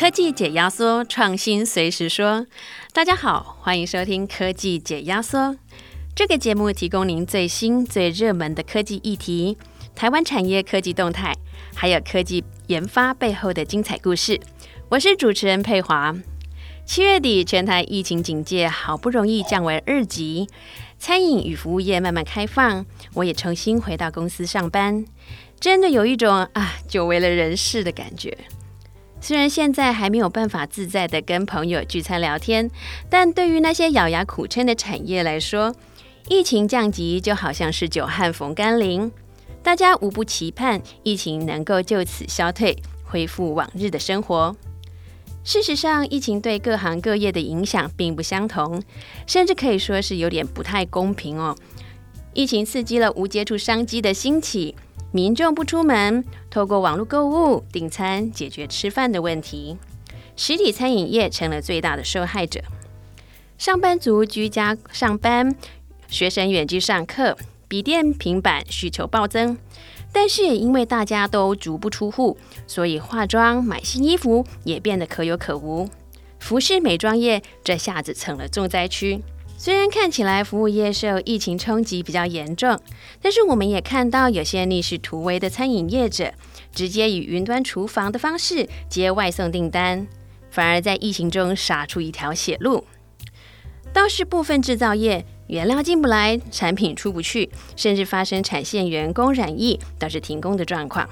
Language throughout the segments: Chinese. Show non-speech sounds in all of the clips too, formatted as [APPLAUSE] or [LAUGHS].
科技解压缩，创新随时说。大家好，欢迎收听科技解压缩。这个节目提供您最新最热门的科技议题、台湾产业科技动态，还有科技研发背后的精彩故事。我是主持人佩华。七月底，全台疫情警戒好不容易降为二级，餐饮与服务业慢慢开放，我也重新回到公司上班，真的有一种啊久违了人世的感觉。虽然现在还没有办法自在的跟朋友聚餐聊天，但对于那些咬牙苦撑的产业来说，疫情降级就好像是久旱逢甘霖，大家无不期盼疫情能够就此消退，恢复往日的生活。事实上，疫情对各行各业的影响并不相同，甚至可以说是有点不太公平哦。疫情刺激了无接触商机的兴起，民众不出门，透过网络购物订餐解决吃饭的问题，实体餐饮业成了最大的受害者。上班族居家上班，学生远距上课，笔电、平板需求暴增。但是因为大家都足不出户，所以化妆、买新衣服也变得可有可无。服饰美妆业这下子成了重灾区。虽然看起来服务业受疫情冲击比较严重，但是我们也看到有些逆势突围的餐饮业者，直接以云端厨房的方式接外送订单，反而在疫情中杀出一条血路。倒是部分制造业。原料进不来，产品出不去，甚至发生产线员工染疫导致停工的状况。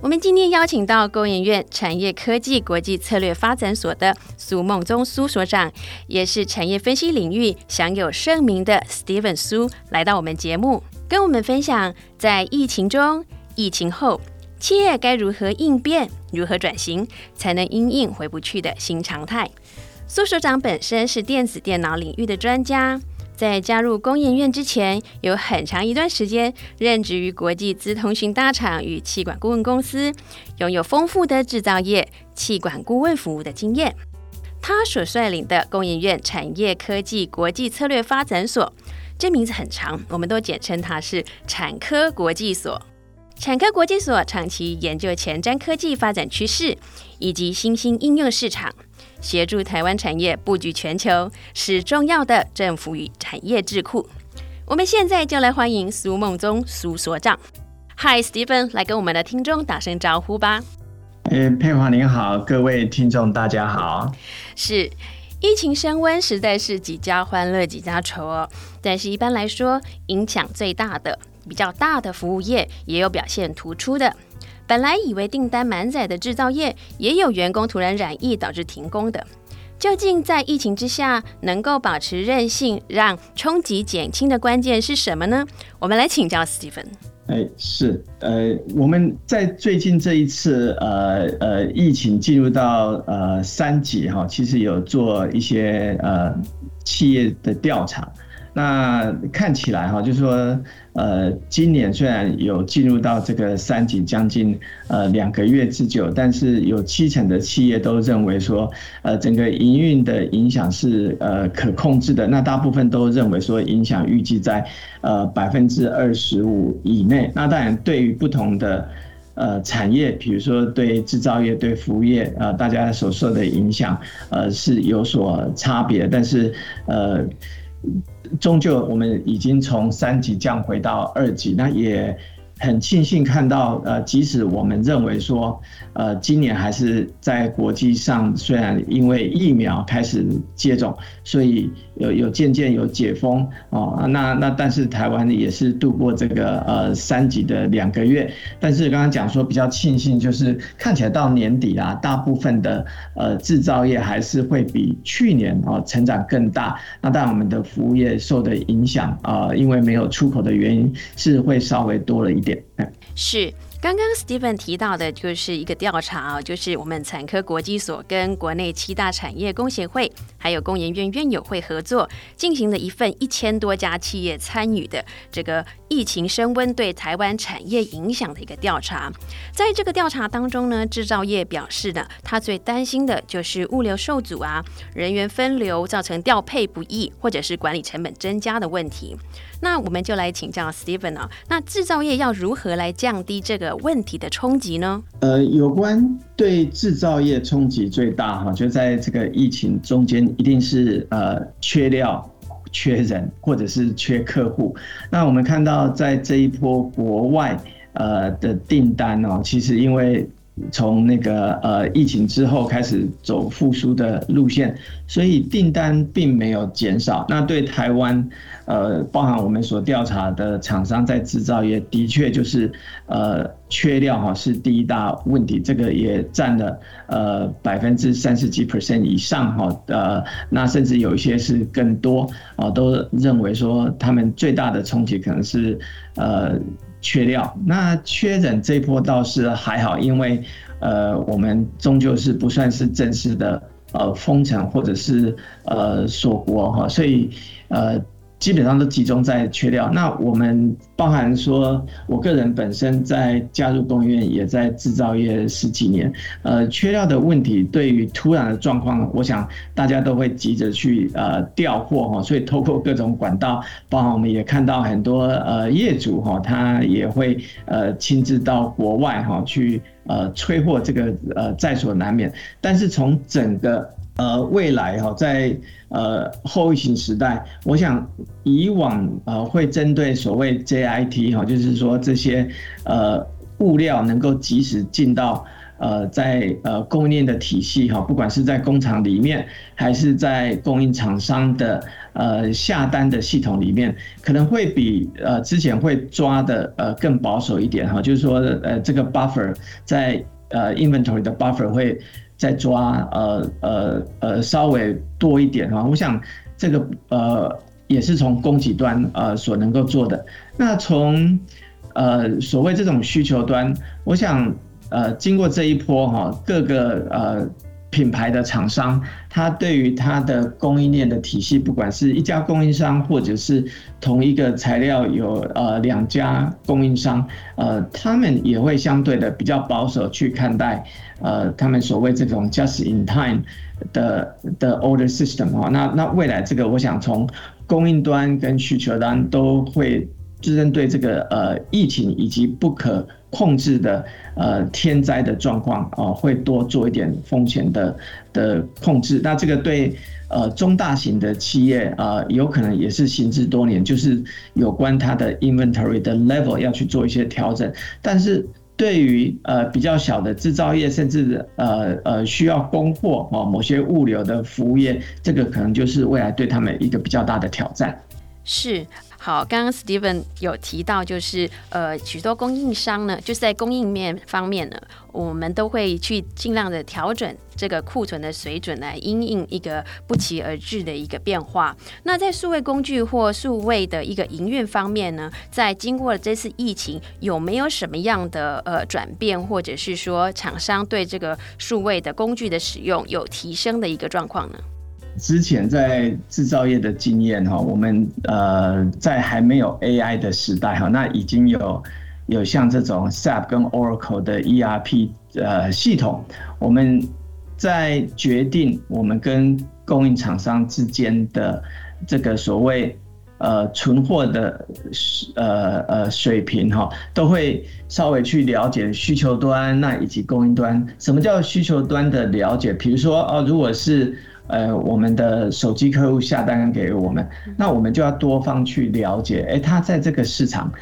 我们今天邀请到工研院产业科技国际策略发展所的苏梦中苏所长，也是产业分析领域享有盛名的 Steven 苏，来到我们节目，跟我们分享在疫情中、疫情后，企业该如何应变、如何转型，才能因应回不去的新常态。苏所长本身是电子电脑领域的专家。在加入工研院之前，有很长一段时间任职于国际资通讯大厂与气管顾问公司，拥有丰富的制造业气管顾问服务的经验。他所率领的工研院产业科技国际策略发展所，这名字很长，我们都简称它是产科国际所。产科国际所长期研究前瞻科技发展趋势以及新兴应用市场。协助台湾产业布局全球，是重要的政府与产业智库。我们现在就来欢迎苏梦宗苏所长。Hi，Stephen，来跟我们的听众打声招呼吧。诶，佩华您好，各位听众大家好。是，疫情升温，实在是几家欢乐几家愁哦。但是一般来说，影响最大的、比较大的服务业，也有表现突出的。本来以为订单满载的制造业，也有员工突然染疫导致停工的。究竟在疫情之下，能够保持韧性，让冲击减轻的关键是什么呢？我们来请教 Stephen。哎，是，呃，我们在最近这一次，呃呃，疫情进入到呃三级哈，其实有做一些呃企业的调查。那看起来哈，就是说，呃，今年虽然有进入到这个三级将近呃两个月之久，但是有七成的企业都认为说，呃，整个营运的影响是呃可控制的。那大部分都认为说，影响预计在呃百分之二十五以内。那当然，对于不同的呃产业，比如说对制造业、对服务业，呃，大家所受的影响呃是有所差别。但是呃。终究，我们已经从三级降回到二级，那也。很庆幸看到，呃，即使我们认为说，呃，今年还是在国际上，虽然因为疫苗开始接种，所以有有渐渐有解封哦，那那但是台湾也是度过这个呃三级的两个月，但是刚刚讲说比较庆幸，就是看起来到年底啊，大部分的呃制造业还是会比去年哦成长更大，那但我们的服务业受的影响啊，因为没有出口的原因，是会稍微多了一。是。刚刚 Steven 提到的就是一个调查，就是我们产科国际所跟国内七大产业工协会，还有工研院院友会合作进行的一份一千多家企业参与的这个疫情升温对台湾产业影响的一个调查。在这个调查当中呢，制造业表示呢，他最担心的就是物流受阻啊，人员分流造成调配不易，或者是管理成本增加的问题。那我们就来请教 Steven 啊，那制造业要如何来降低这个？问题的冲击呢？呃，有关对制造业冲击最大哈，就在这个疫情中间，一定是呃缺料、缺人，或者是缺客户。那我们看到在这一波国外呃的订单哦，其实因为从那个呃疫情之后开始走复苏的路线，所以订单并没有减少。那对台湾，呃，包含我们所调查的厂商在制造业，的确就是呃缺料哈是第一大问题，这个也占了呃百分之三十几 percent 以上哈。呃，那甚至有一些是更多啊，都认为说他们最大的冲击可能是呃。缺料，那缺人这一波倒是还好，因为呃，我们终究是不算是正式的呃封城或者是呃锁国哈，所以呃。基本上都集中在缺料。那我们包含说，我个人本身在加入工业，也在制造业十几年。呃，缺料的问题对于突然的状况，我想大家都会急着去呃调货哈。所以透过各种管道，包含我们也看到很多呃业主哈，他也会呃亲自到国外哈去呃催货，这个呃在所难免。但是从整个呃，未来哈，在呃后疫情时代，我想以往呃会针对所谓 JIT 哈，就是说这些呃物料能够及时进到呃在呃供应链的体系哈，不管是在工厂里面，还是在供应厂商的呃下单的系统里面，可能会比呃之前会抓的呃更保守一点哈，就是说呃这个 buffer 在呃 inventory 的 buffer 会。再抓呃呃呃稍微多一点哈，我想这个呃也是从供给端呃所能够做的。那从呃所谓这种需求端，我想呃经过这一波哈各个呃。品牌的厂商，他对于他的供应链的体系，不管是一家供应商，或者是同一个材料有呃两家供应商，呃，他们也会相对的比较保守去看待，呃，他们所谓这种 just in time 的的 order system 啊，那那未来这个，我想从供应端跟需求端都会就针对这个呃疫情以及不可。控制的呃天灾的状况啊，会多做一点风险的的控制。那这个对呃中大型的企业啊，有可能也是行之多年，就是有关它的 inventory 的 level 要去做一些调整。但是对于呃比较小的制造业，甚至呃呃需要供货啊某些物流的服务业，这个可能就是未来对他们一个比较大的挑战。是。好，刚刚 Steven 有提到，就是呃，许多供应商呢，就是在供应面方面呢，我们都会去尽量的调整这个库存的水准，来因应一个不期而至的一个变化。那在数位工具或数位的一个营运方面呢，在经过了这次疫情，有没有什么样的呃转变，或者是说厂商对这个数位的工具的使用有提升的一个状况呢？之前在制造业的经验哈，我们呃在还没有 AI 的时代哈，那已经有有像这种 SAP 跟 Oracle 的 ERP 呃系统，我们在决定我们跟供应厂商之间的这个所谓呃存货的呃呃水平哈，都会稍微去了解需求端那以及供应端。什么叫需求端的了解？比如说哦，如果是呃，我们的手机客户下单给我们，那我们就要多方去了解，哎，他在这个市场，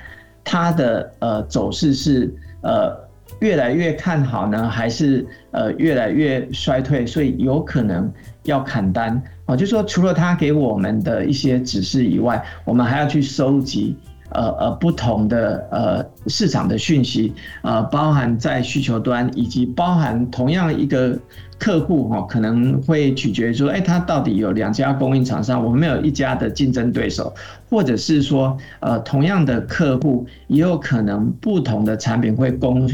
他的呃走势是呃越来越看好呢，还是呃越来越衰退？所以有可能要砍单啊，就说除了他给我们的一些指示以外，我们还要去收集。呃呃，不同的呃市场的讯息，呃，包含在需求端，以及包含同样一个客户哈，可能会取决于说，哎，他到底有两家供应厂商，我们没有一家的竞争对手，或者是说，呃，同样的客户也有可能不同的产品会供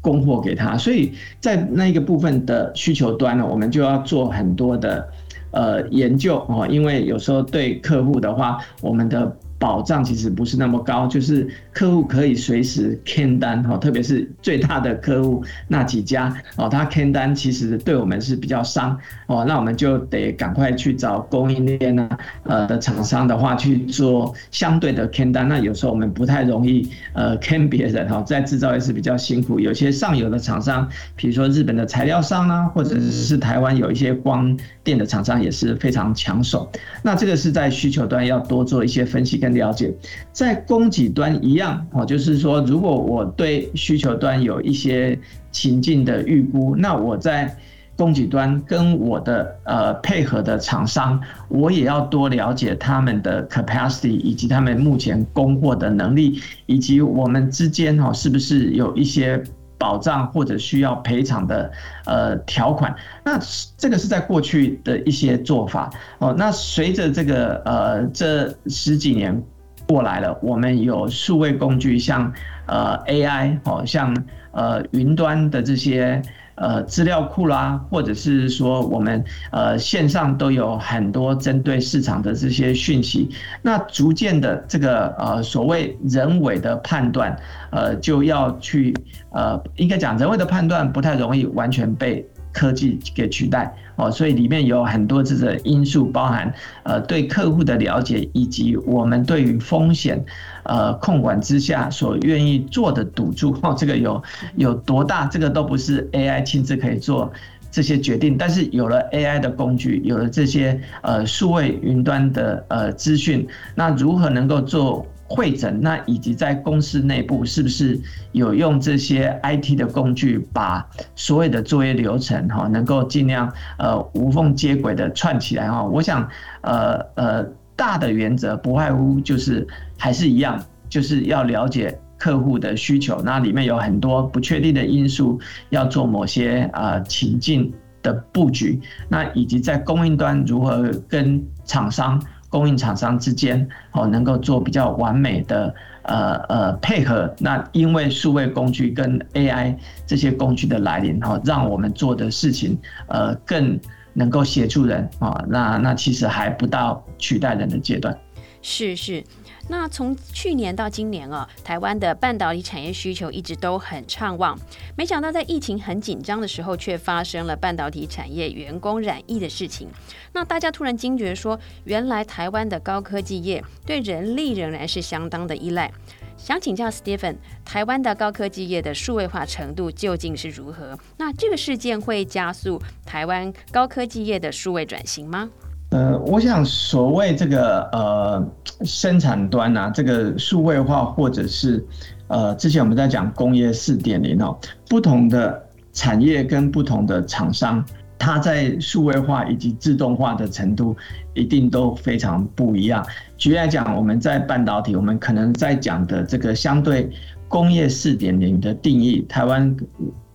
供货给他，所以在那一个部分的需求端呢，我们就要做很多的呃研究哦，因为有时候对客户的话，我们的保障其实不是那么高，就是客户可以随时 can 单哈，特别是最大的客户那几家哦，他 can 单其实对我们是比较伤哦，那我们就得赶快去找供应链啊呃的厂商的话去做相对的 can 单，那有时候我们不太容易呃签别人哈，在制造业是比较辛苦，有些上游的厂商，比如说日本的材料商啊，或者是台湾有一些光电的厂商也是非常抢手，那这个是在需求端要多做一些分析了解，在供给端一样哦，就是说，如果我对需求端有一些情境的预估，那我在供给端跟我的呃配合的厂商，我也要多了解他们的 capacity 以及他们目前供货的能力，以及我们之间哈是不是有一些保障或者需要赔偿的呃条款。那这个是在过去的一些做法哦。那随着这个呃这十几年过来了，我们有数位工具，像呃 AI 哦，像呃云端的这些呃资料库啦，或者是说我们呃线上都有很多针对市场的这些讯息。那逐渐的这个呃所谓人为的判断，呃就要去呃应该讲人为的判断不太容易完全被。科技给取代哦，所以里面有很多这个因素，包含呃对客户的了解，以及我们对于风险呃控管之下所愿意做的赌注 [LAUGHS] 哦，这个有有多大，这个都不是 AI 亲自可以做这些决定。但是有了 AI 的工具，有了这些呃数位云端的呃资讯，那如何能够做？会诊那以及在公司内部是不是有用这些 IT 的工具，把所有的作业流程哈能够尽量呃无缝接轨的串起来哈？我想呃呃大的原则不外乎就是还是一样，就是要了解客户的需求，那里面有很多不确定的因素，要做某些啊情境的布局，那以及在供应端如何跟厂商。供应厂商之间哦，能够做比较完美的呃呃配合。那因为数位工具跟 AI 这些工具的来临哈，让我们做的事情呃更能够协助人啊。那那其实还不到取代人的阶段。是是。那从去年到今年啊，台湾的半导体产业需求一直都很畅旺，没想到在疫情很紧张的时候，却发生了半导体产业员工染疫的事情。那大家突然惊觉说，原来台湾的高科技业对人力仍然是相当的依赖。想请教 Stephen，台湾的高科技业的数位化程度究竟是如何？那这个事件会加速台湾高科技业的数位转型吗？呃，我想所谓这个呃生产端呐，这个数位化或者是呃之前我们在讲工业四点零哦，不同的产业跟不同的厂商，它在数位化以及自动化的程度一定都非常不一样。举例来讲，我们在半导体，我们可能在讲的这个相对工业四点零的定义，台湾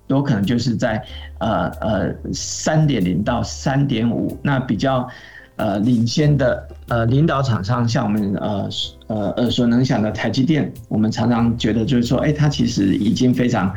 有可能就是在呃呃三点零到三点五，那比较。呃，领先的呃领导厂商，像我们呃呃耳熟能详的台积电，我们常常觉得就是说，哎，它其实已经非常。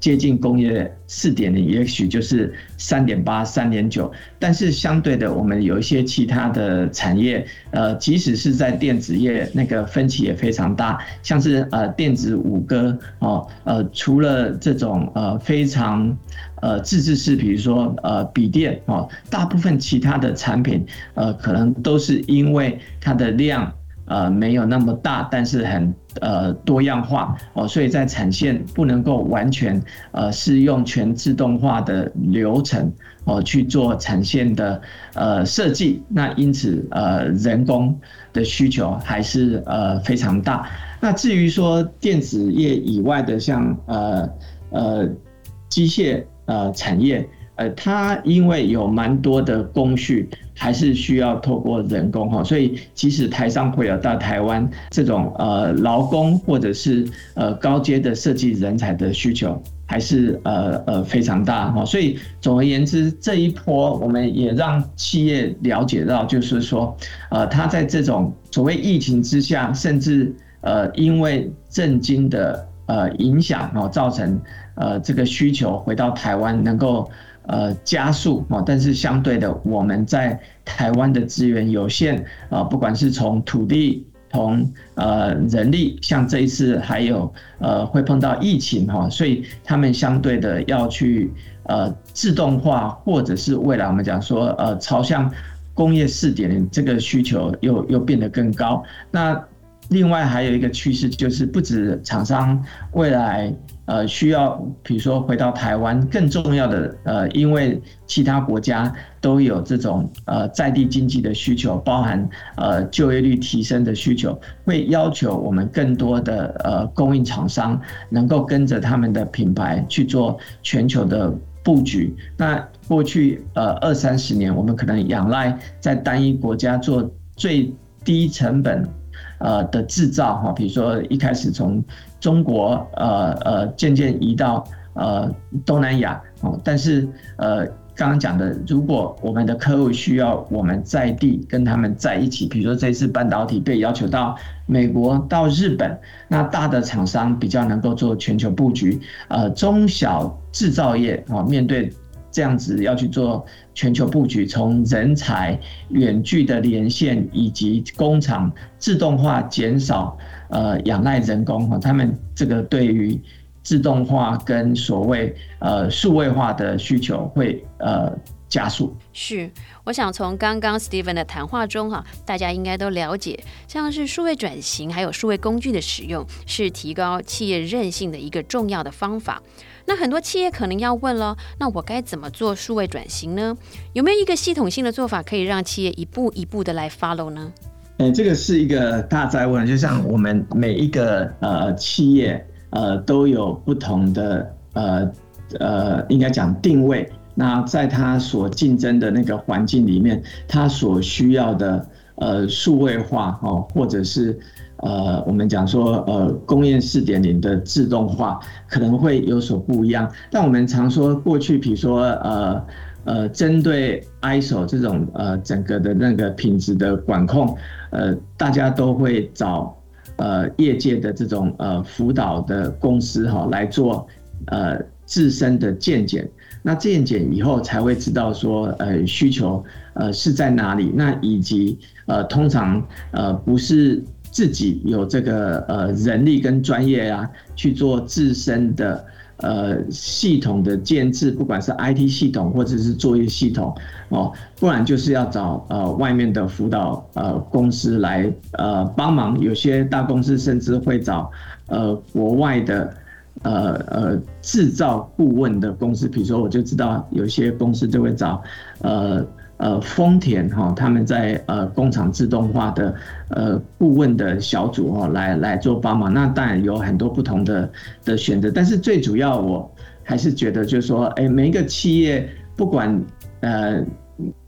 接近工业四点零，也许就是三点八、三点九，但是相对的，我们有一些其他的产业，呃，即使是在电子业，那个分歧也非常大，像是呃电子五哥哦，呃，除了这种呃非常呃自制式，比如说呃笔电哦，大部分其他的产品，呃，可能都是因为它的量。呃，没有那么大，但是很呃多样化哦，所以在产线不能够完全呃是用全自动化的流程哦去做产线的呃设计，那因此呃人工的需求还是呃非常大。那至于说电子业以外的，像呃呃机械呃产业。呃，它因为有蛮多的工序，还是需要透过人工哈，所以即使台商会有到台湾这种呃劳工或者是呃高阶的设计人才的需求，还是呃呃非常大哈。所以总而言之，这一波我们也让企业了解到，就是说，呃，它在这种所谓疫情之下，甚至呃因为震惊的呃影响哦，造成呃这个需求回到台湾能够。呃，加速啊，但是相对的，我们在台湾的资源有限啊，不管是从土地同呃人力，像这一次还有呃会碰到疫情哈，所以他们相对的要去呃自动化，或者是未来我们讲说呃朝向工业四点这个需求又又变得更高。那另外还有一个趋势就是不止厂商未来。呃，需要比如说回到台湾，更重要的呃，因为其他国家都有这种呃在地经济的需求，包含呃就业率提升的需求，会要求我们更多的呃供应厂商能够跟着他们的品牌去做全球的布局。那过去呃二三十年，我们可能仰赖在单一国家做最低成本。呃的制造哈，比如说一开始从中国呃呃渐渐移到呃东南亚哦，但是呃刚刚讲的，如果我们的客户需要我们在地跟他们在一起，比如说这次半导体被要求到美国到日本，那大的厂商比较能够做全球布局，呃中小制造业啊面对。这样子要去做全球布局，从人才、远距的连线以及工厂自动化减少，呃，仰赖人工哈，他们这个对于自动化跟所谓呃数位化的需求会呃加速。是，我想从刚刚 Steven 的谈话中哈，大家应该都了解，像是数位转型还有数位工具的使用，是提高企业韧性的一个重要的方法。那很多企业可能要问了，那我该怎么做数位转型呢？有没有一个系统性的做法可以让企业一步一步的来 follow 呢？哎，这个是一个大灾问，就像我们每一个呃企业呃都有不同的呃呃应该讲定位，那在它所竞争的那个环境里面，它所需要的呃数位化哦，或者是。呃，我们讲说，呃，工业四点零的自动化可能会有所不一样。但我们常说，过去比如说，呃呃，针对 ISO 这种呃整个的那个品质的管控，呃，大家都会找呃业界的这种呃辅导的公司哈来做呃自身的鉴检。那鉴检以后才会知道说，呃，需求呃是在哪里。那以及呃，通常呃不是。自己有这个呃人力跟专业啊，去做自身的呃系统的建制，不管是 IT 系统或者是作业系统哦，不然就是要找呃外面的辅导呃公司来呃帮忙。有些大公司甚至会找呃国外的呃呃制造顾问的公司，比如说我就知道有些公司就会找呃。呃，丰田哈，他们在呃工厂自动化的呃顾问的小组哈，来来做帮忙。那当然有很多不同的的选择，但是最主要我还是觉得就是说，哎，每一个企业不管呃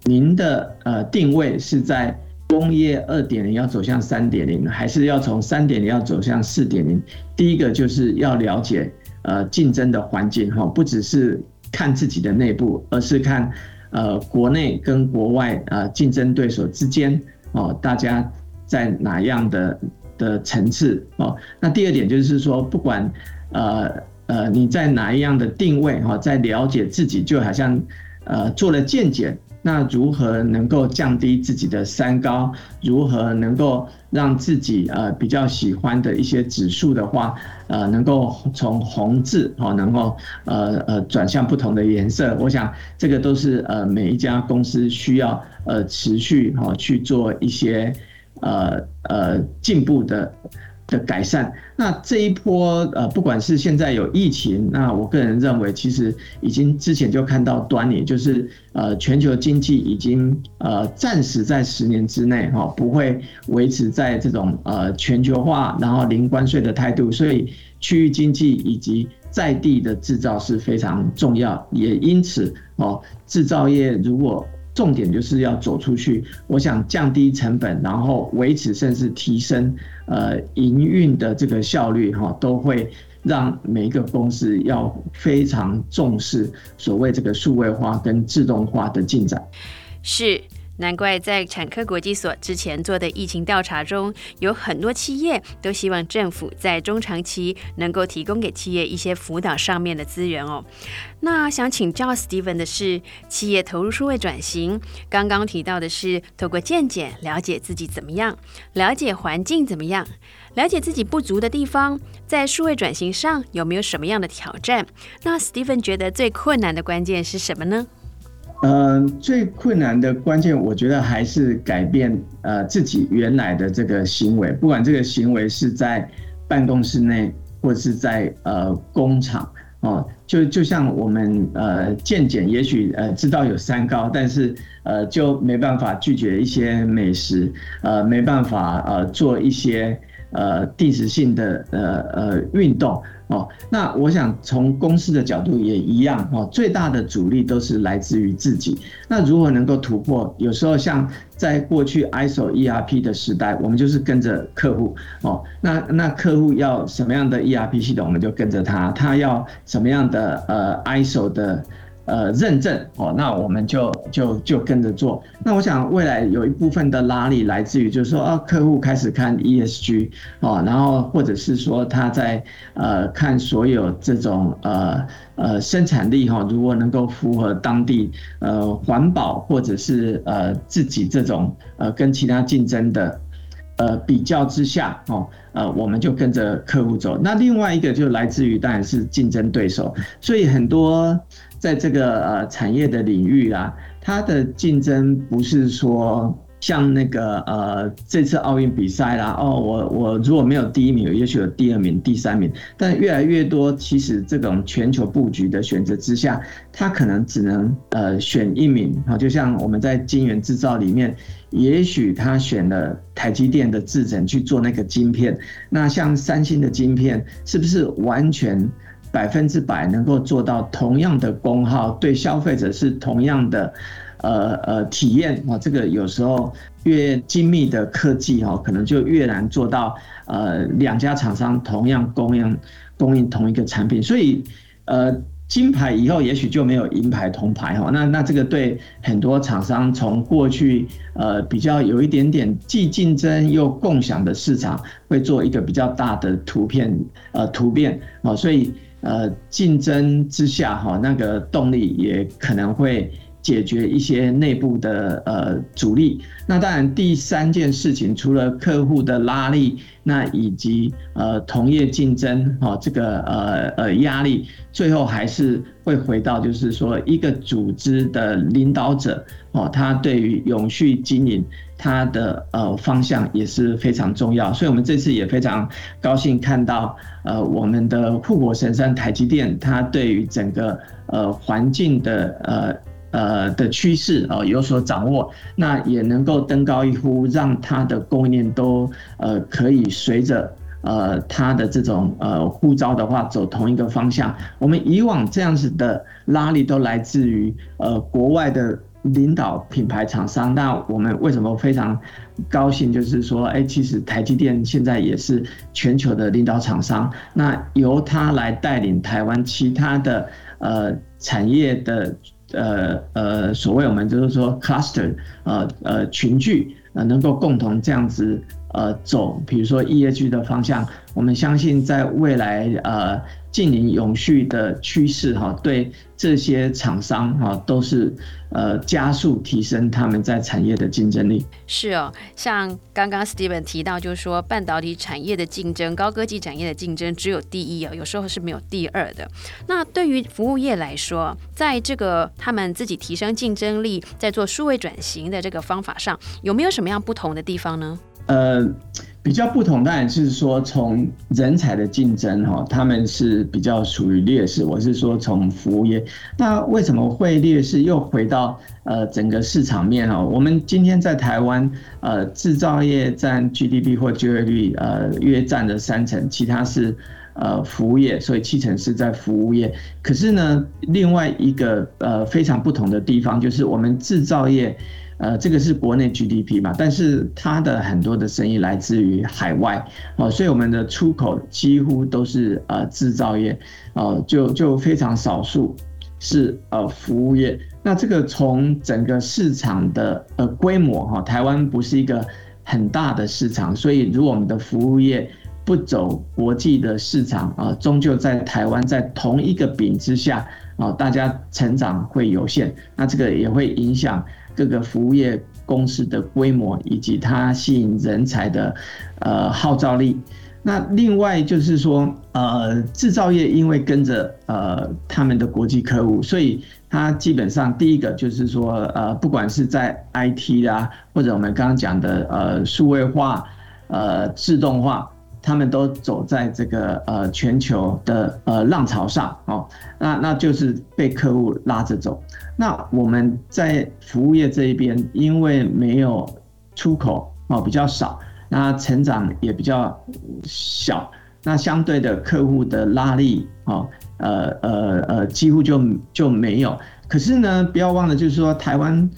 您的呃定位是在工业二点零要走向三点零，还是要从三点零要走向四点零，第一个就是要了解呃竞争的环境哈，不只是看自己的内部，而是看。呃，国内跟国外呃竞争对手之间哦，大家在哪样的的层次哦？那第二点就是说，不管呃呃你在哪一样的定位哈，在了解自己，就好像呃做了见解。那如何能够降低自己的三高？如何能够让自己呃比较喜欢的一些指数的话，呃，能够从红字哦，能够呃呃转向不同的颜色？我想这个都是呃每一家公司需要呃持续哈去做一些呃呃进步的。的改善，那这一波呃，不管是现在有疫情，那我个人认为，其实已经之前就看到端倪，就是呃，全球经济已经呃，暂时在十年之内哈，不会维持在这种呃全球化，然后零关税的态度，所以区域经济以及在地的制造是非常重要，也因此哦，制造业如果。重点就是要走出去，我想降低成本，然后维持甚至提升呃营运的这个效率哈，都会让每一个公司要非常重视所谓这个数位化跟自动化的进展。是。难怪在产科国际所之前做的疫情调查中，有很多企业都希望政府在中长期能够提供给企业一些辅导上面的资源哦。那想请教 Steven 的是，企业投入数位转型，刚刚提到的是透过见解了解自己怎么样，了解环境怎么样，了解自己不足的地方，在数位转型上有没有什么样的挑战？那 Steven 觉得最困难的关键是什么呢？嗯，最困难的关键，我觉得还是改变呃自己原来的这个行为，不管这个行为是在办公室内，或是在呃工厂哦，就就像我们呃健检，也许呃知道有三高，但是呃就没办法拒绝一些美食，呃没办法呃做一些呃定时性的呃呃运动。哦，那我想从公司的角度也一样哦，最大的阻力都是来自于自己。那如何能够突破？有时候像在过去 ISO ERP 的时代，我们就是跟着客户哦。那那客户要什么样的 ERP 系统，我们就跟着他；他要什么样的呃 ISO 的。呃，认证哦，那我们就就就跟着做。那我想未来有一部分的拉力来自于，就是说啊，客户开始看 ESG 哦，然后或者是说他在呃看所有这种呃呃生产力哈，如果能够符合当地呃环保或者是呃自己这种呃跟其他竞争的呃比较之下哦，呃我们就跟着客户走。那另外一个就来自于当然是竞争对手，所以很多。在这个呃产业的领域啊，它的竞争不是说像那个呃这次奥运比赛啦，哦我我如果没有第一名，也许有第二名、第三名，但越来越多，其实这种全球布局的选择之下，它可能只能呃选一名啊，就像我们在晶圆制造里面，也许他选了台积电的制程去做那个晶片，那像三星的晶片是不是完全？百分之百能够做到同样的功耗，对消费者是同样的，呃呃体验啊。这个有时候越精密的科技哈，可能就越难做到。呃，两家厂商同样供应供应同一个产品，所以呃金牌以后也许就没有银牌铜牌哈。那那这个对很多厂商从过去呃比较有一点点既竞争又共享的市场，会做一个比较大的图片呃突变啊，所以。呃，竞争之下，哈，那个动力也可能会解决一些内部的呃阻力。那当然，第三件事情，除了客户的拉力，那以及呃同业竞争，哈，这个呃呃压力，最后还是会回到，就是说一个组织的领导者，哦，他对于永续经营。它的呃方向也是非常重要，所以我们这次也非常高兴看到，呃，我们的护国神山台积电，它对于整个呃环境的呃呃的趋势啊有所掌握，那也能够登高一呼，让它的供应链都呃可以随着呃它的这种呃呼召的话走同一个方向。我们以往这样子的拉力都来自于呃国外的。领导品牌厂商，那我们为什么非常高兴？就是说，哎，其实台积电现在也是全球的领导厂商，那由它来带领台湾其他的呃产业的呃呃所谓我们就是说 cluster 呃呃群聚呃能够共同这样子呃走，比如说 ESG 的方向，我们相信在未来呃。近邻永续的趋势，哈，对这些厂商，哈，都是呃加速提升他们在产业的竞争力。是哦，像刚刚 Steven 提到，就是说半导体产业的竞争，高科技产业的竞争只有第一啊，有时候是没有第二的。那对于服务业来说，在这个他们自己提升竞争力，在做数位转型的这个方法上，有没有什么样不同的地方呢？呃。比较不同，当然是说从人才的竞争哈，他们是比较属于劣势。我是说从服务业，那为什么会劣势？又回到呃整个市场面哈，我们今天在台湾呃制造业占 GDP 或就业率呃约占了三成，其他是呃服务业，所以七成是在服务业。可是呢，另外一个呃非常不同的地方就是我们制造业。呃，这个是国内 GDP 嘛，但是它的很多的生意来自于海外哦，所以我们的出口几乎都是呃制造业哦，就就非常少数是呃服务业。那这个从整个市场的呃规模哈，台湾不是一个很大的市场，所以如果我们的服务业不走国际的市场啊，终究在台湾在同一个饼之下啊，大家成长会有限。那这个也会影响各个服务业公司的规模以及它吸引人才的呃号召力。那另外就是说，呃，制造业因为跟着呃他们的国际客户，所以它基本上第一个就是说，呃，不管是在 IT 啦，或者我们刚刚讲的呃数位化、呃自动化，他们都走在这个呃全球的呃浪潮上哦。那那就是被客户拉着走。那我们在服务业这一边，因为没有出口哦，比较少。那成长也比较小，那相对的客户的拉力哦，呃呃呃，几乎就就没有。可是呢，不要忘了，就是说台湾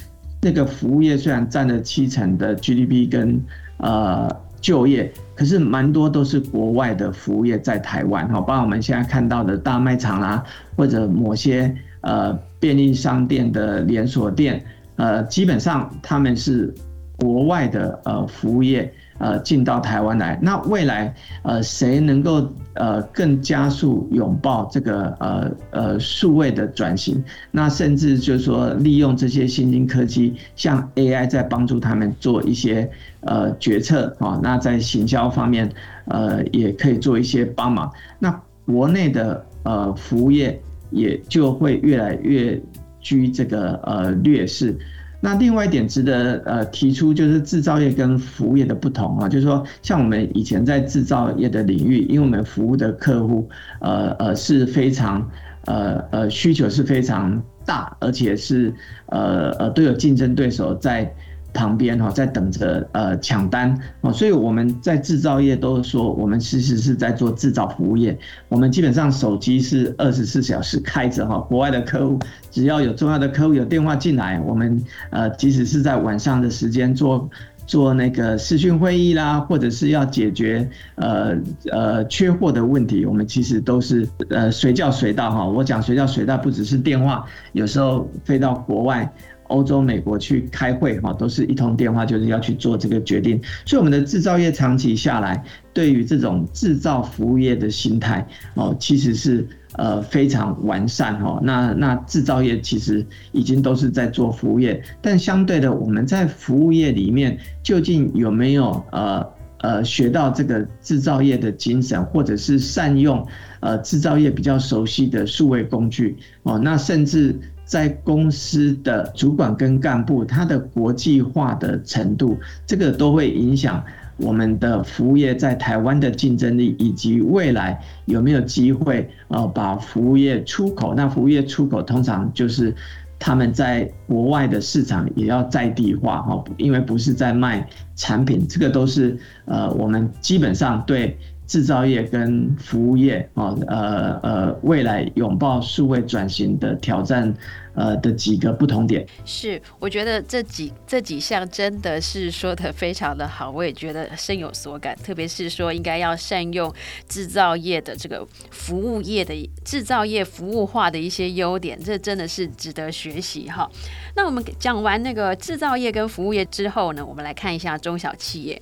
那个服务业虽然占了七成的 GDP 跟呃就业，可是蛮多都是国外的服务业在台湾哈，包括我们现在看到的大卖场啦，或者某些呃便利商店的连锁店，呃，基本上他们是国外的呃服务业。呃，进到台湾来，那未来呃，谁能够呃更加速拥抱这个呃呃数位的转型？那甚至就是说，利用这些新兴科技，像 AI 在帮助他们做一些呃决策啊。那在行销方面，呃，也可以做一些帮忙。那国内的呃服务业也就会越来越居这个呃劣势。那另外一点值得呃提出，就是制造业跟服务业的不同啊，就是说像我们以前在制造业的领域，因为我们服务的客户呃呃是非常呃呃需求是非常大，而且是呃呃都有竞争对手在。旁边哈，在等着呃抢单哦，所以我们在制造业都说，我们其实是在做制造服务业。我们基本上手机是二十四小时开着哈，国外的客户只要有重要的客户有电话进来，我们呃即使是在晚上的时间做做那个视讯会议啦，或者是要解决呃呃缺货的问题，我们其实都是呃随叫随到哈。我讲随叫随到，不只是电话，有时候飞到国外。欧洲、美国去开会哈，都是一通电话，就是要去做这个决定。所以，我们的制造业长期下来，对于这种制造服务业的心态哦，其实是呃非常完善哈。那那制造业其实已经都是在做服务业，但相对的，我们在服务业里面究竟有没有呃呃学到这个制造业的精神，或者是善用呃制造业比较熟悉的数位工具哦？那甚至。在公司的主管跟干部，他的国际化的程度，这个都会影响我们的服务业在台湾的竞争力，以及未来有没有机会呃把服务业出口。那服务业出口通常就是他们在国外的市场也要在地化哈，因为不是在卖产品，这个都是呃我们基本上对。制造业跟服务业啊，呃呃，未来拥抱数位转型的挑战，呃的几个不同点是，我觉得这几这几项真的是说的非常的好，我也觉得深有所感。特别是说应该要善用制造业的这个服务业的制造业服务化的一些优点，这真的是值得学习哈。那我们讲完那个制造业跟服务业之后呢，我们来看一下中小企业。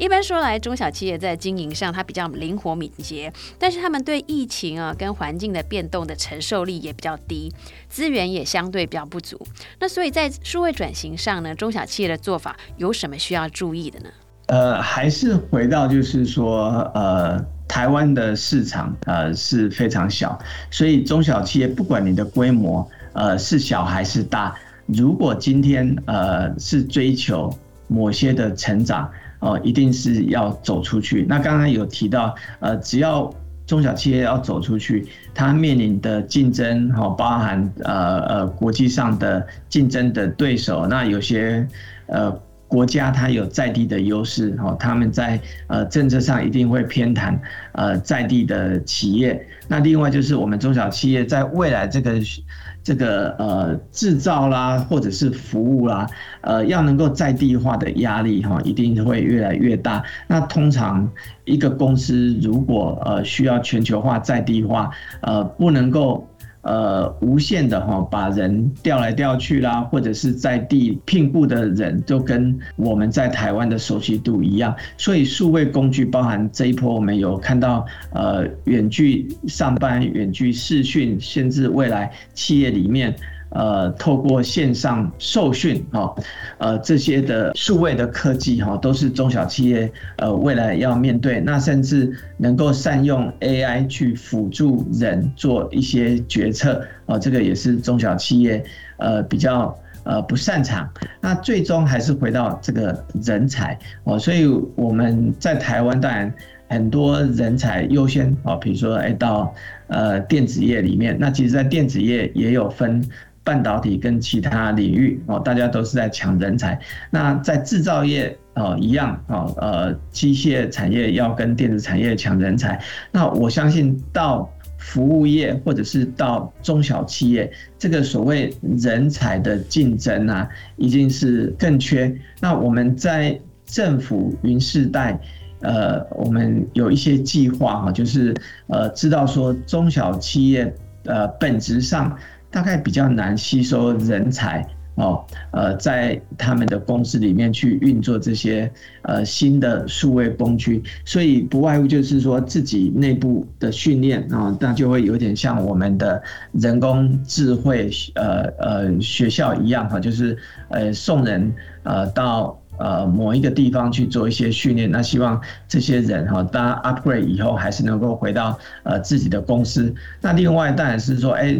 一般说来，中小企业在经营上它比较灵活敏捷，但是他们对疫情啊跟环境的变动的承受力也比较低，资源也相对比较不足。那所以在数位转型上呢，中小企业的做法有什么需要注意的呢？呃，还是回到就是说，呃，台湾的市场呃是非常小，所以中小企业不管你的规模呃是小还是大，如果今天呃是追求某些的成长。哦，一定是要走出去。那刚刚有提到，呃，只要中小企业要走出去，它面临的竞争，哈，包含呃呃国际上的竞争的对手。那有些呃国家它有在地的优势，哈，他们在呃政策上一定会偏袒呃在地的企业。那另外就是我们中小企业在未来这个。这个呃制造啦，或者是服务啦，呃要能够在地化的压力哈，一定会越来越大。那通常一个公司如果呃需要全球化在地化，呃不能够呃无限的哈把人调来调去啦，或者是在地聘雇的人都跟我们在台湾的熟悉度一样，所以数位工具包含这一波我们有看到呃远距上班、远距视讯，甚至未来企业里面。呃，透过线上受训，哈，呃，这些的数位的科技，哈，都是中小企业呃未来要面对。那甚至能够善用 AI 去辅助人做一些决策，啊，这个也是中小企业呃比较呃不擅长。那最终还是回到这个人才，哦，所以我们在台湾当然很多人才优先，哦，比如说哎到呃电子业里面，那其实，在电子业也有分。半导体跟其他领域哦，大家都是在抢人才。那在制造业哦一样哦，呃，机械产业要跟电子产业抢人才。那我相信到服务业或者是到中小企业，这个所谓人才的竞争啊，已经是更缺。那我们在政府云世代，呃，我们有一些计划哈，就是呃，知道说中小企业呃本质上。大概比较难吸收人才哦，呃，在他们的公司里面去运作这些呃新的数位工具，所以不外乎就是说自己内部的训练啊，那就会有点像我们的人工智慧呃呃学校一样哈，就是呃送人呃到呃某一个地方去做一些训练，那希望这些人哈，当 upgrade 以后还是能够回到呃自己的公司。那另外当然是说，哎。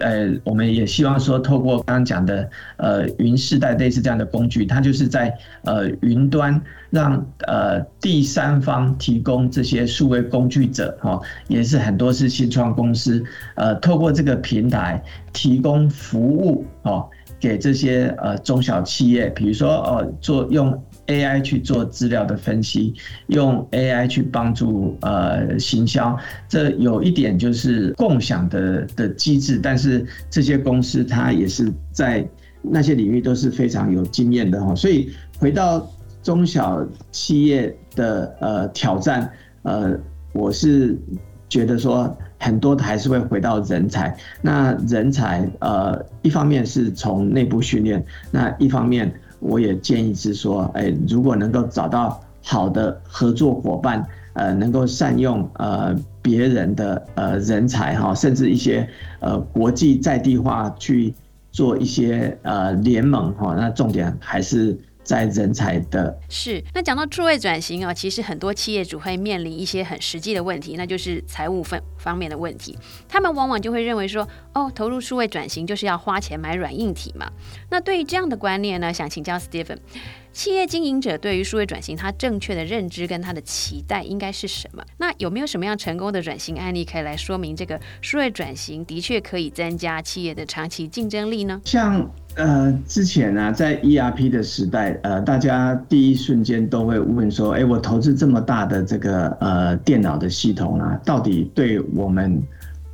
呃，我们也希望说，透过刚刚讲的呃云世代类似这样的工具，它就是在呃云端让呃第三方提供这些数位工具者哈，也是很多是新创公司，呃，透过这个平台提供服务哦，给这些呃中小企业，比如说哦做用。AI 去做资料的分析，用 AI 去帮助呃行销，这有一点就是共享的的机制，但是这些公司它也是在那些领域都是非常有经验的哈，所以回到中小企业的呃挑战，呃，我是觉得说很多还是会回到人才，那人才呃一方面是从内部训练，那一方面。我也建议是说，哎，如果能够找到好的合作伙伴，呃，能够善用呃别人的呃人才哈，甚至一些呃国际在地化去做一些呃联盟哈，那重点还是。在人才的是，那讲到数位转型啊，其实很多企业主会面临一些很实际的问题，那就是财务分方面的问题。他们往往就会认为说，哦，投入数位转型就是要花钱买软硬体嘛。那对于这样的观念呢，想请教 Stephen。企业经营者对于数位转型，他正确的认知跟他的期待应该是什么？那有没有什么样成功的转型案例可以来说明这个数位转型的确可以增加企业的长期竞争力呢？像呃之前呢，在 ERP 的时代，呃，大家第一瞬间都会问说，哎，我投资这么大的这个呃电脑的系统啊，到底对我们？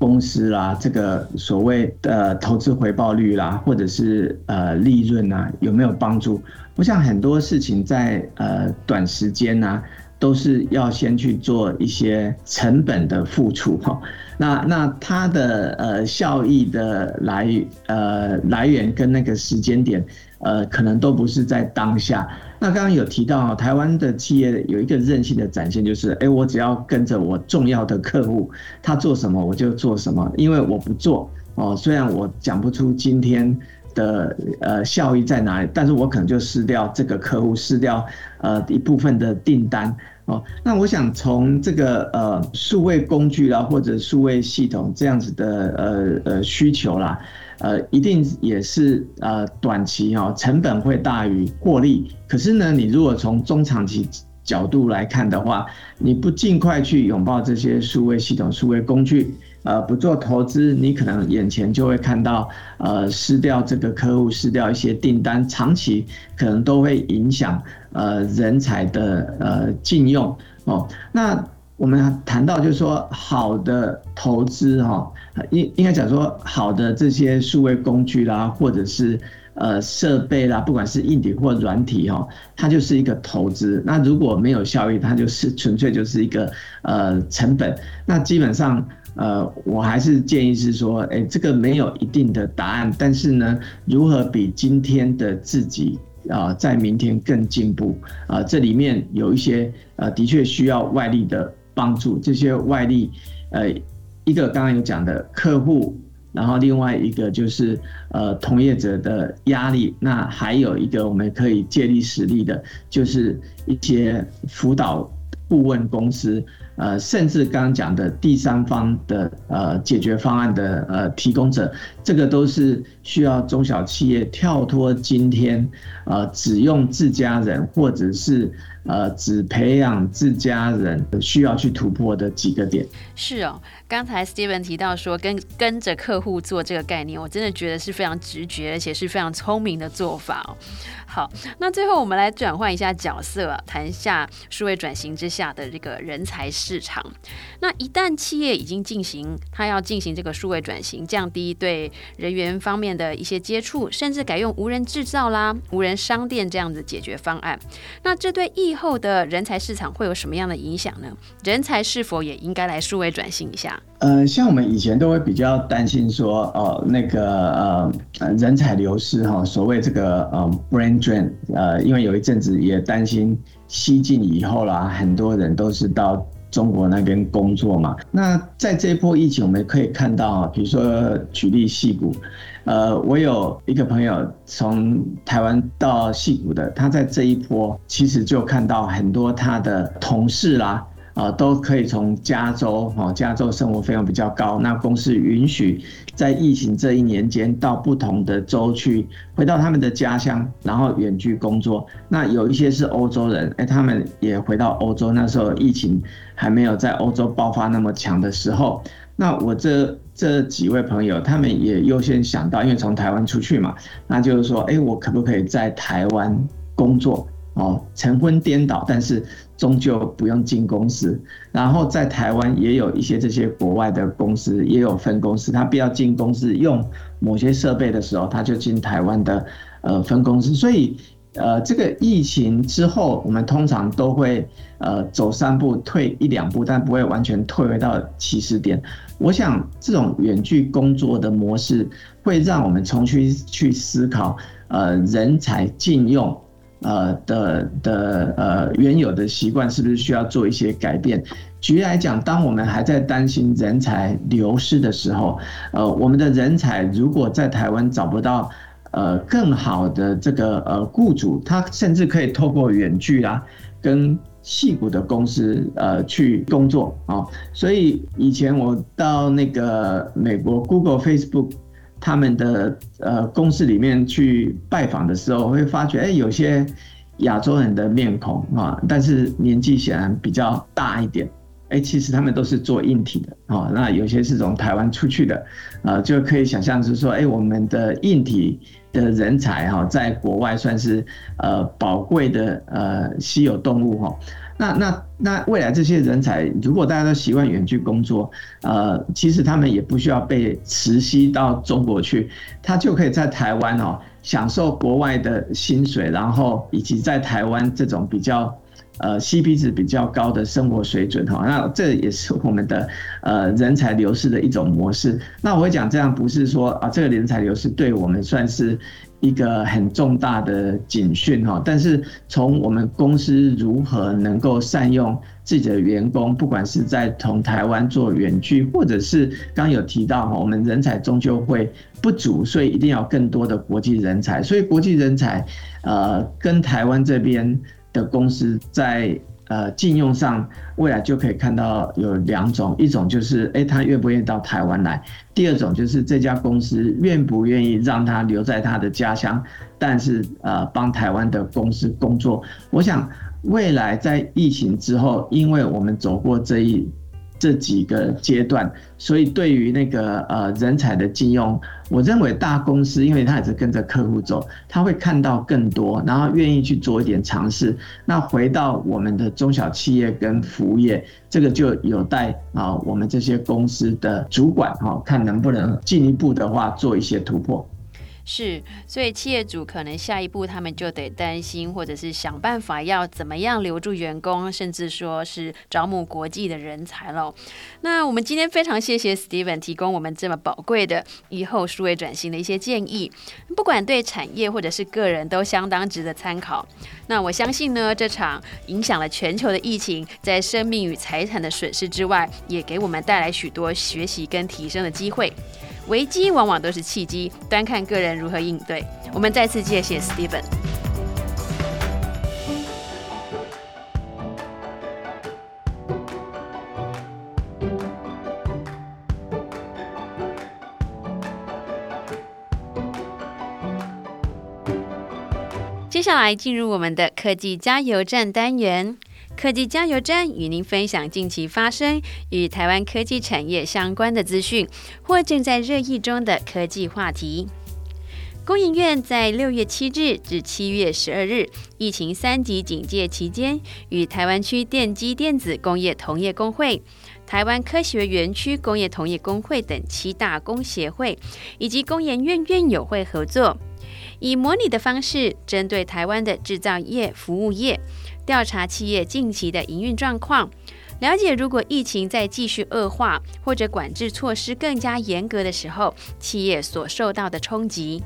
公司啦，这个所谓的投资回报率啦，或者是呃利润啊，有没有帮助？我想很多事情在呃短时间呢，都是要先去做一些成本的付出哈。那那它的呃效益的来呃来源跟那个时间点。呃，可能都不是在当下。那刚刚有提到，台湾的企业有一个韧性的展现，就是，哎，我只要跟着我重要的客户，他做什么我就做什么，因为我不做哦，虽然我讲不出今天的呃效益在哪里，但是我可能就失掉这个客户，失掉呃一部分的订单哦。那我想从这个呃数位工具啦，或者数位系统这样子的呃呃需求啦。呃，一定也是呃短期哦，成本会大于获利。可是呢，你如果从中长期角度来看的话，你不尽快去拥抱这些数位系统、数位工具，呃，不做投资，你可能眼前就会看到呃失掉这个客户，失掉一些订单，长期可能都会影响呃人才的呃禁用哦。那我们谈到就是说好的投资哈。应应该讲说，好的这些数位工具啦，或者是呃设备啦，不管是硬体或软体哈，它就是一个投资。那如果没有效益，它就是纯粹就是一个呃成本。那基本上呃，我还是建议是说，哎，这个没有一定的答案，但是呢，如何比今天的自己啊，在明天更进步啊？这里面有一些呃，的确需要外力的帮助。这些外力，呃，一个刚刚有讲的客户，然后另外一个就是呃，同业者的压力。那还有一个我们可以借力使力的，就是一些辅导顾问公司。呃，甚至刚刚讲的第三方的呃解决方案的呃提供者，这个都是需要中小企业跳脱今天呃只用自家人或者是。呃，只培养自家人需要去突破的几个点是哦。刚才 Steven 提到说，跟跟着客户做这个概念，我真的觉得是非常直觉，而且是非常聪明的做法哦。好，那最后我们来转换一下角色，谈一下数位转型之下的这个人才市场。那一旦企业已经进行，它要进行这个数位转型，降低对人员方面的一些接触，甚至改用无人制造啦、无人商店这样子解决方案，那这对疫后的人才市场会有什么样的影响呢？人才是否也应该来数位转型一下？呃，像我们以前都会比较担心说，哦，那个呃，人才流失哈，所谓这个呃 brain drain，呃，因为有一阵子也担心西进以后啦，很多人都是到中国那边工作嘛。那在这一波疫情，我们可以看到，比如说举例戏骨。呃，我有一个朋友从台湾到戏骨的，他在这一波其实就看到很多他的同事啦，啊都可以从加州，哦，加州生活费用比较高，那公司允许在疫情这一年间到不同的州去，回到他们的家乡，然后远距工作。那有一些是欧洲人，哎，他们也回到欧洲，那时候疫情还没有在欧洲爆发那么强的时候。那我这这几位朋友，他们也优先想到，因为从台湾出去嘛，那就是说，哎，我可不可以在台湾工作？哦，晨昏颠倒，但是终究不用进公司。然后在台湾也有一些这些国外的公司，也有分公司，他必要进公司用某些设备的时候，他就进台湾的呃分公司。所以。呃，这个疫情之后，我们通常都会呃走三步退一两步，但不会完全退回到起始点。我想这种远距工作的模式会让我们重新去思考，呃，人才禁用呃的的呃原有的习惯是不是需要做一些改变。举例来讲，当我们还在担心人才流失的时候，呃，我们的人才如果在台湾找不到。呃，更好的这个呃雇主，他甚至可以透过远距啊，跟细股的公司呃去工作啊。所以以前我到那个美国 Google、Facebook 他们的呃公司里面去拜访的时候，会发觉哎，有些亚洲人的面孔啊，但是年纪显然比较大一点。哎，其实他们都是做硬体的哦。那有些是从台湾出去的，呃，就可以想象是说，哎，我们的硬体的人才哈，在国外算是呃宝贵的呃稀有动物哈。那那那未来这些人才，如果大家都习惯远距工作，呃，其实他们也不需要被磁吸到中国去，他就可以在台湾哦享受国外的薪水，然后以及在台湾这种比较。呃，CP 值比较高的生活水准哈，那这也是我们的呃人才流失的一种模式。那我会讲这样，不是说啊，这个人才流失对我们算是一个很重大的警讯哈。但是从我们公司如何能够善用自己的员工，不管是在从台湾做远距，或者是刚有提到哈，我们人才终究会不足，所以一定要更多的国际人才。所以国际人才呃跟台湾这边。的公司在呃禁用上，未来就可以看到有两种，一种就是哎他愿不愿意到台湾来，第二种就是这家公司愿不愿意让他留在他的家乡，但是呃帮台湾的公司工作。我想未来在疫情之后，因为我们走过这一。这几个阶段，所以对于那个呃人才的禁用，我认为大公司，因为他也是跟着客户走，他会看到更多，然后愿意去做一点尝试。那回到我们的中小企业跟服务业，这个就有待啊我们这些公司的主管哈，看能不能进一步的话做一些突破。是，所以企业主可能下一步他们就得担心，或者是想办法要怎么样留住员工，甚至说是招募国际的人才喽。那我们今天非常谢谢 Steven 提供我们这么宝贵的以后数位转型的一些建议，不管对产业或者是个人都相当值得参考。那我相信呢，这场影响了全球的疫情，在生命与财产的损失之外，也给我们带来许多学习跟提升的机会。危机往往都是契机，端看个人如何应对。我们再次谢谢 Steven。接下来进入我们的科技加油站单元。科技加油站与您分享近期发生与台湾科技产业相关的资讯，或正在热议中的科技话题。工研院在六月七日至七月十二日疫情三级警戒期间，与台湾区电机电子工业同业工会、台湾科学园区工业同业工会等七大工协会以及工研院院友会合作，以模拟的方式，针对台湾的制造业、服务业。调查企业近期的营运状况，了解如果疫情再继续恶化，或者管制措施更加严格的时候，企业所受到的冲击。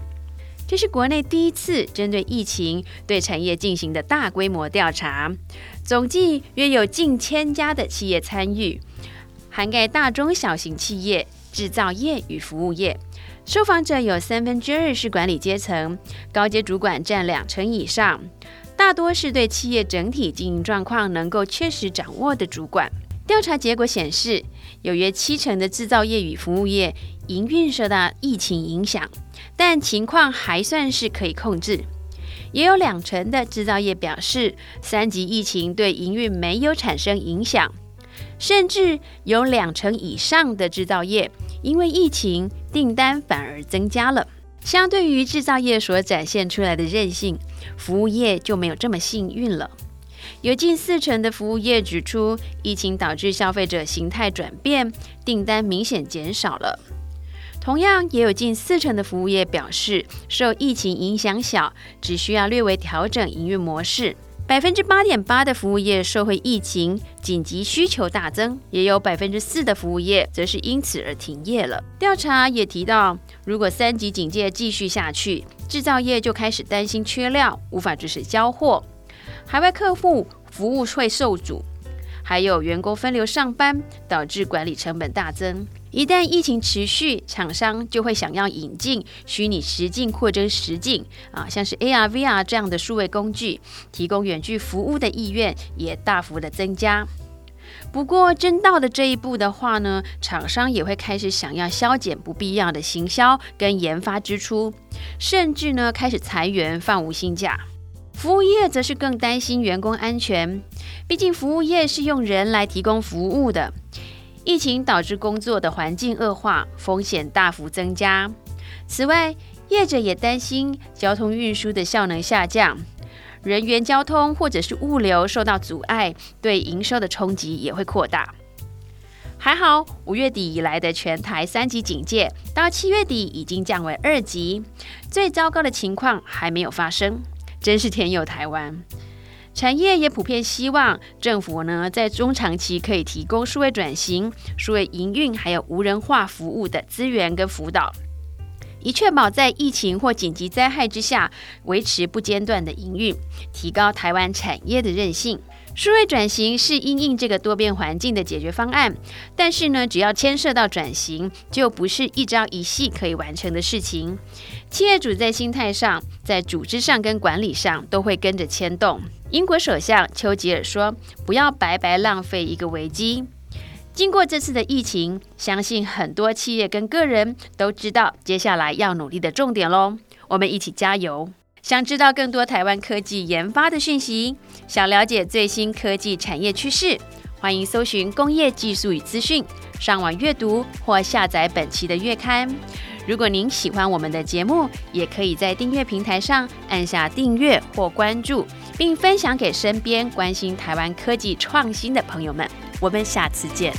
这是国内第一次针对疫情对产业进行的大规模调查，总计约有近千家的企业参与，涵盖大中小型企业、制造业与服务业。受访者有三分之二是管理阶层，高阶主管占两成以上。大多是对企业整体经营状况能够确实掌握的主管。调查结果显示，有约七成的制造业与服务业营运受到疫情影响，但情况还算是可以控制。也有两成的制造业表示，三级疫情对营运没有产生影响，甚至有两成以上的制造业因为疫情订单反而增加了。相对于制造业所展现出来的韧性，服务业就没有这么幸运了。有近四成的服务业指出，疫情导致消费者形态转变，订单明显减少了。同样，也有近四成的服务业表示，受疫情影响小，只需要略微调整营运模式。百分之八点八的服务业受惠疫情紧急需求大增，也有百分之四的服务业则是因此而停业了。调查也提到，如果三级警戒继续下去，制造业就开始担心缺料，无法及时交货，海外客户服务会受阻。还有员工分流上班，导致管理成本大增。一旦疫情持续，厂商就会想要引进虚拟实境扩增实境啊，像是 AR、VR 这样的数位工具，提供远距服务的意愿也大幅的增加。不过，真到了这一步的话呢，厂商也会开始想要削减不必要的行销跟研发支出，甚至呢开始裁员放无薪假。服务业则是更担心员工安全，毕竟服务业是用人来提供服务的。疫情导致工作的环境恶化，风险大幅增加。此外，业者也担心交通运输的效能下降，人员交通或者是物流受到阻碍，对营收的冲击也会扩大。还好，五月底以来的全台三级警戒，到七月底已经降为二级，最糟糕的情况还没有发生。真是天佑台湾，产业也普遍希望政府呢在中长期可以提供数位转型、数位营运还有无人化服务的资源跟辅导，以确保在疫情或紧急灾害之下维持不间断的营运，提高台湾产业的韧性。数位转型是因应这个多变环境的解决方案，但是呢，只要牵涉到转型，就不是一朝一夕可以完成的事情。企业主在心态上、在组织上跟管理上都会跟着牵动。英国首相丘吉尔说：“不要白白浪费一个危机。”经过这次的疫情，相信很多企业跟个人都知道接下来要努力的重点喽。我们一起加油！想知道更多台湾科技研发的讯息，想了解最新科技产业趋势，欢迎搜寻工业技术与资讯，上网阅读或下载本期的月刊。如果您喜欢我们的节目，也可以在订阅平台上按下订阅或关注，并分享给身边关心台湾科技创新的朋友们。我们下次见。